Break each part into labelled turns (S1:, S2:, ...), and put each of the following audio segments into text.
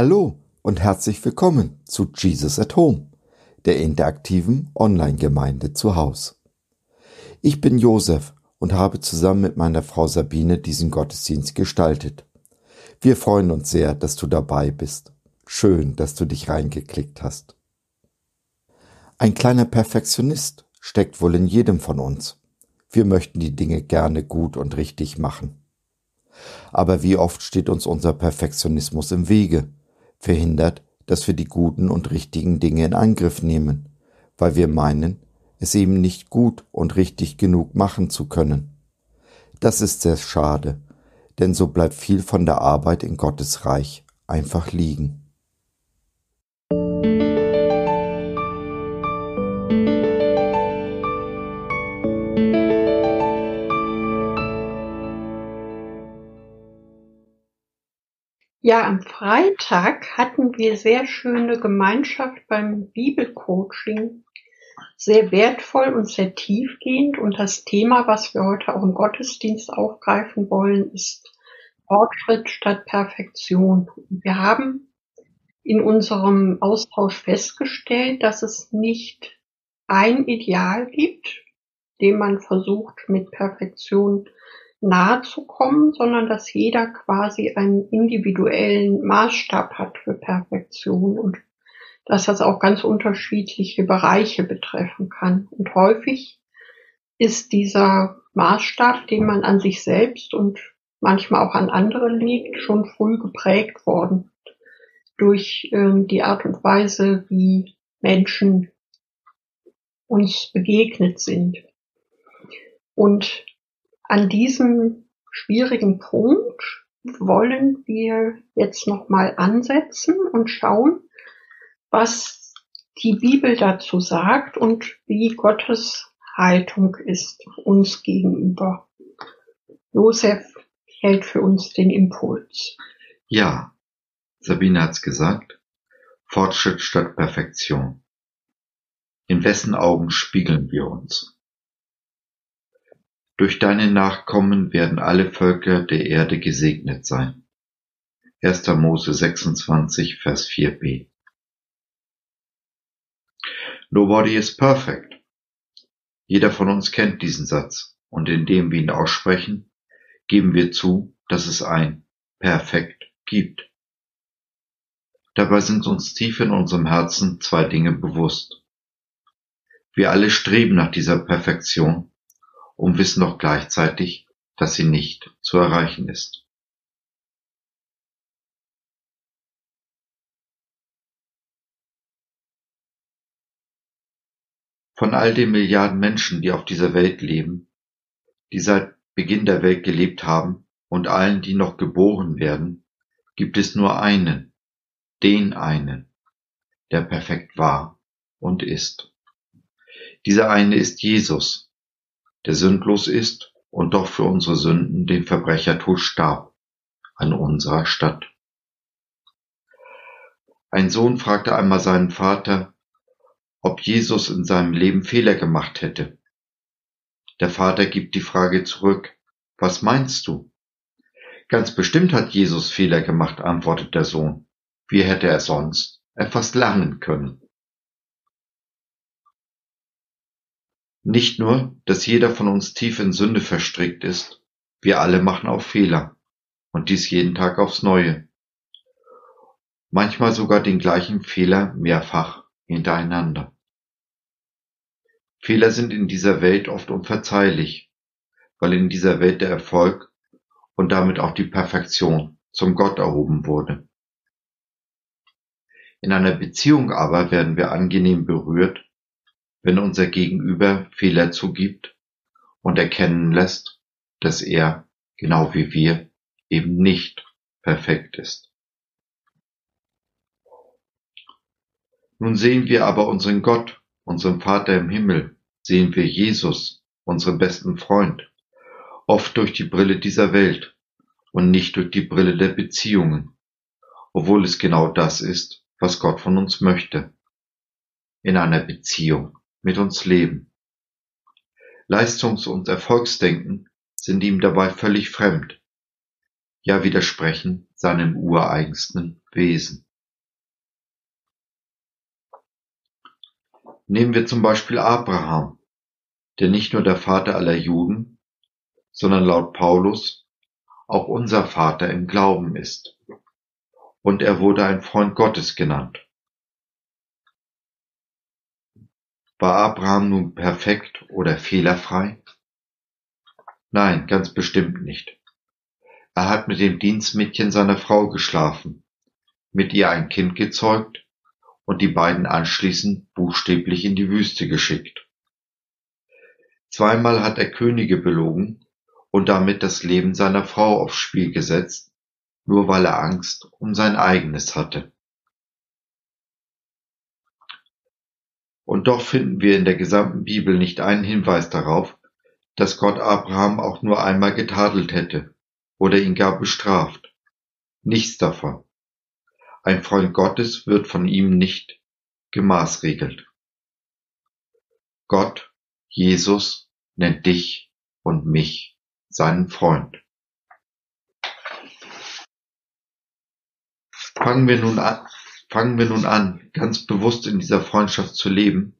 S1: Hallo und herzlich willkommen zu Jesus at Home, der interaktiven Online-Gemeinde zu Haus. Ich bin Josef und habe zusammen mit meiner Frau Sabine diesen Gottesdienst gestaltet. Wir freuen uns sehr, dass du dabei bist. Schön, dass du dich reingeklickt hast. Ein kleiner Perfektionist steckt wohl in jedem von uns. Wir möchten die Dinge gerne gut und richtig machen. Aber wie oft steht uns unser Perfektionismus im Wege verhindert, dass wir die guten und richtigen Dinge in Angriff nehmen, weil wir meinen, es eben nicht gut und richtig genug machen zu können. Das ist sehr schade, denn so bleibt viel von der Arbeit in Gottes Reich einfach liegen.
S2: Ja, am Freitag hatten wir sehr schöne Gemeinschaft beim Bibelcoaching. Sehr wertvoll und sehr tiefgehend. Und das Thema, was wir heute auch im Gottesdienst aufgreifen wollen, ist Fortschritt statt Perfektion. Wir haben in unserem Austausch festgestellt, dass es nicht ein Ideal gibt, dem man versucht, mit Perfektion nahe zu kommen, sondern dass jeder quasi einen individuellen Maßstab hat für Perfektion und dass das auch ganz unterschiedliche Bereiche betreffen kann. Und häufig ist dieser Maßstab, den man an sich selbst und manchmal auch an andere legt, schon früh geprägt worden durch äh, die Art und Weise, wie Menschen uns begegnet sind. Und an diesem schwierigen Punkt wollen wir jetzt nochmal ansetzen und schauen, was die Bibel dazu sagt und wie Gottes Haltung ist uns gegenüber. Josef hält für uns den Impuls.
S1: Ja, Sabine hat's gesagt. Fortschritt statt Perfektion. In wessen Augen spiegeln wir uns? Durch deine Nachkommen werden alle Völker der Erde gesegnet sein. 1. Mose 26, Vers 4b. Nobody is perfect. Jeder von uns kennt diesen Satz, und indem wir ihn aussprechen, geben wir zu, dass es ein Perfekt gibt. Dabei sind uns tief in unserem Herzen zwei Dinge bewusst. Wir alle streben nach dieser Perfektion und wissen doch gleichzeitig, dass sie nicht zu erreichen ist. Von all den Milliarden Menschen, die auf dieser Welt leben, die seit Beginn der Welt gelebt haben und allen, die noch geboren werden, gibt es nur einen, den einen, der perfekt war und ist. Dieser eine ist Jesus, der sündlos ist und doch für unsere Sünden den Verbrechertod starb, an unserer Stadt. Ein Sohn fragte einmal seinen Vater, ob Jesus in seinem Leben Fehler gemacht hätte. Der Vater gibt die Frage zurück, was meinst du? Ganz bestimmt hat Jesus Fehler gemacht, antwortet der Sohn. Wie hätte er sonst etwas lernen können? Nicht nur, dass jeder von uns tief in Sünde verstrickt ist, wir alle machen auch Fehler, und dies jeden Tag aufs Neue. Manchmal sogar den gleichen Fehler mehrfach hintereinander. Fehler sind in dieser Welt oft unverzeihlich, weil in dieser Welt der Erfolg und damit auch die Perfektion zum Gott erhoben wurde. In einer Beziehung aber werden wir angenehm berührt wenn unser Gegenüber Fehler zugibt und erkennen lässt, dass er, genau wie wir, eben nicht perfekt ist. Nun sehen wir aber unseren Gott, unseren Vater im Himmel, sehen wir Jesus, unseren besten Freund, oft durch die Brille dieser Welt und nicht durch die Brille der Beziehungen, obwohl es genau das ist, was Gott von uns möchte. In einer Beziehung mit uns leben. Leistungs- und Erfolgsdenken sind ihm dabei völlig fremd, ja widersprechen seinem ureigensten Wesen. Nehmen wir zum Beispiel Abraham, der nicht nur der Vater aller Juden, sondern laut Paulus auch unser Vater im Glauben ist. Und er wurde ein Freund Gottes genannt. War Abraham nun perfekt oder fehlerfrei? Nein, ganz bestimmt nicht. Er hat mit dem Dienstmädchen seiner Frau geschlafen, mit ihr ein Kind gezeugt und die beiden anschließend buchstäblich in die Wüste geschickt. Zweimal hat er Könige belogen und damit das Leben seiner Frau aufs Spiel gesetzt, nur weil er Angst um sein eigenes hatte. Und doch finden wir in der gesamten Bibel nicht einen Hinweis darauf, dass Gott Abraham auch nur einmal getadelt hätte oder ihn gar bestraft. Nichts davon. Ein Freund Gottes wird von ihm nicht gemaßregelt. Gott, Jesus, nennt dich und mich seinen Freund. Fangen wir nun an, fangen wir nun an, ganz bewusst in dieser Freundschaft zu leben,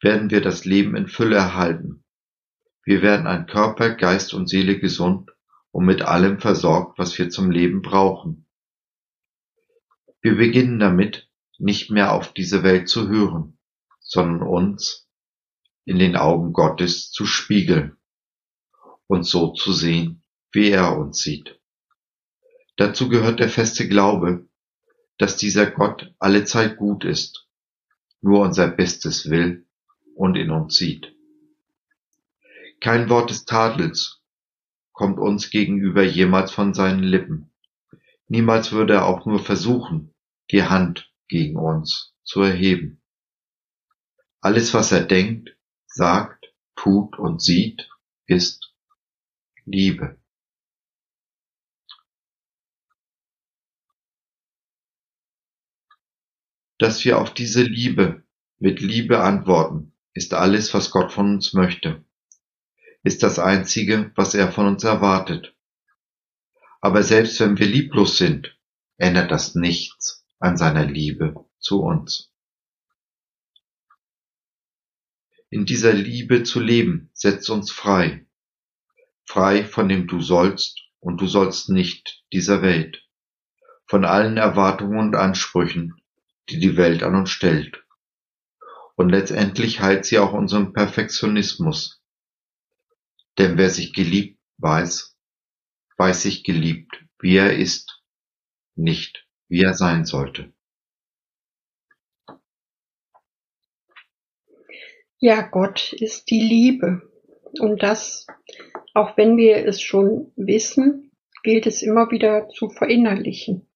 S1: werden wir das Leben in Fülle erhalten. Wir werden an Körper, Geist und Seele gesund und mit allem versorgt, was wir zum Leben brauchen. Wir beginnen damit, nicht mehr auf diese Welt zu hören, sondern uns in den Augen Gottes zu spiegeln und so zu sehen, wie er uns sieht. Dazu gehört der feste Glaube, dass dieser Gott allezeit gut ist, nur unser Bestes will und in uns sieht. Kein Wort des Tadels kommt uns gegenüber jemals von seinen Lippen. Niemals würde er auch nur versuchen, die Hand gegen uns zu erheben. Alles, was er denkt, sagt, tut und sieht, ist Liebe. Dass wir auf diese Liebe mit Liebe antworten, ist alles, was Gott von uns möchte, ist das Einzige, was er von uns erwartet. Aber selbst wenn wir lieblos sind, ändert das nichts an seiner Liebe zu uns. In dieser Liebe zu leben setzt uns frei, frei von dem Du sollst und Du sollst nicht dieser Welt, von allen Erwartungen und Ansprüchen, die die Welt an uns stellt. Und letztendlich heilt sie auch unseren Perfektionismus. Denn wer sich geliebt weiß, weiß sich geliebt, wie er ist, nicht wie er sein sollte.
S2: Ja, Gott ist die Liebe. Und das, auch wenn wir es schon wissen, gilt es immer wieder zu verinnerlichen.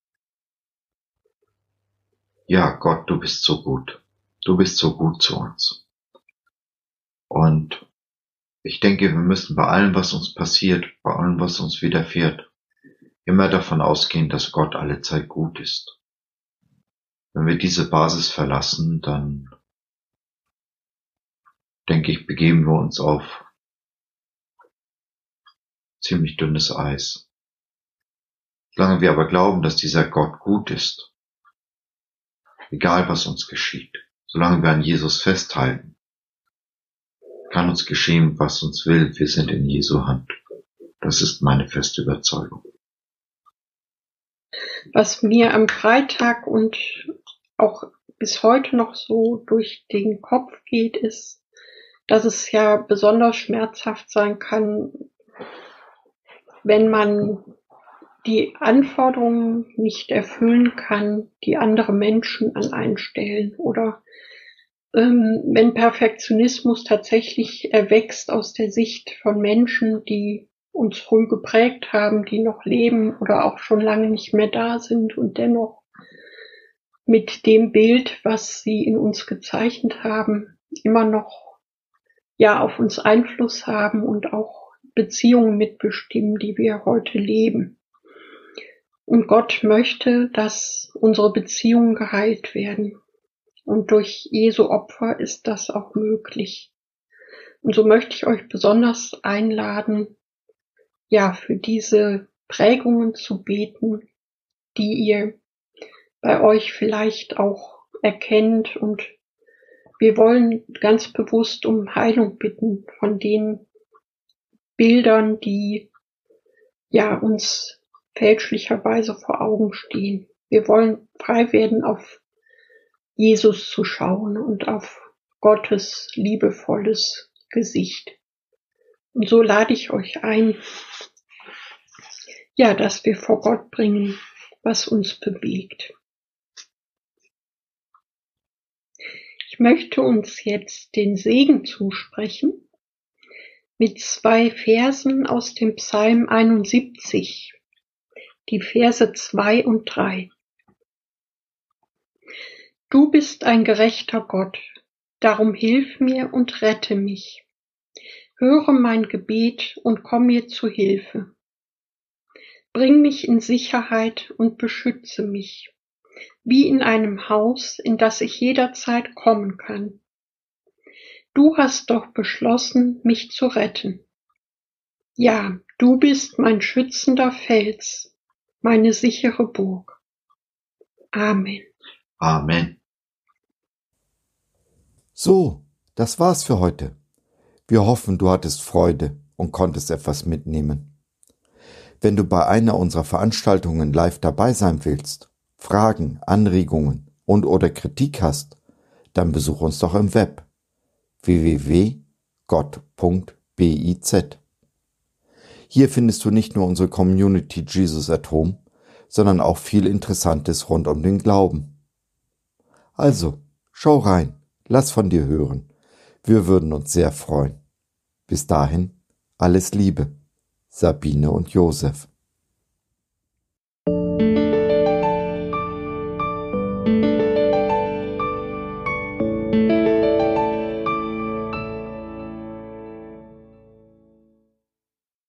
S1: Ja, Gott, du bist so gut. Du bist so gut zu uns. Und ich denke, wir müssen bei allem, was uns passiert, bei allem, was uns widerfährt, immer davon ausgehen, dass Gott alle Zeit gut ist. Wenn wir diese Basis verlassen, dann denke ich, begeben wir uns auf ziemlich dünnes Eis. Solange wir aber glauben, dass dieser Gott gut ist, egal was uns geschieht, solange wir an Jesus festhalten, kann uns geschehen, was uns will, wir sind in Jesu Hand. Das ist meine feste Überzeugung.
S2: Was mir am Freitag und auch bis heute noch so durch den Kopf geht, ist, dass es ja besonders schmerzhaft sein kann, wenn man die Anforderungen nicht erfüllen kann, die andere Menschen an einen stellen oder ähm, wenn Perfektionismus tatsächlich erwächst aus der Sicht von Menschen, die uns früh geprägt haben, die noch leben oder auch schon lange nicht mehr da sind und dennoch mit dem Bild, was sie in uns gezeichnet haben, immer noch ja auf uns Einfluss haben und auch Beziehungen mitbestimmen, die wir heute leben. Und Gott möchte, dass unsere Beziehungen geheilt werden. Und durch Jesu Opfer ist das auch möglich. Und so möchte ich euch besonders einladen, ja, für diese Prägungen zu beten, die ihr bei euch vielleicht auch erkennt und wir wollen ganz bewusst um Heilung bitten von den Bildern, die ja uns fälschlicherweise vor Augen stehen. Wir wollen frei werden, auf Jesus zu schauen und auf Gottes liebevolles Gesicht. Und so lade ich euch ein, ja, dass wir vor Gott bringen, was uns bewegt. Ich möchte uns jetzt den Segen zusprechen mit zwei Versen aus dem Psalm 71, die Verse zwei und drei. Du bist ein gerechter Gott, darum hilf mir und rette mich. Höre mein Gebet und komm mir zu Hilfe. Bring mich in Sicherheit und beschütze mich, wie in einem Haus, in das ich jederzeit kommen kann. Du hast doch beschlossen, mich zu retten. Ja, du bist mein schützender Fels, meine sichere Burg. Amen.
S1: Amen. So, das war's für heute. Wir hoffen, du hattest Freude und konntest etwas mitnehmen. Wenn du bei einer unserer Veranstaltungen live dabei sein willst, Fragen, Anregungen und oder Kritik hast, dann besuch uns doch im Web www.gott.biz. Hier findest du nicht nur unsere Community Jesus at Home, sondern auch viel Interessantes rund um den Glauben. Also, schau rein, lass von dir hören. Wir würden uns sehr freuen. Bis dahin, alles Liebe. Sabine und Josef.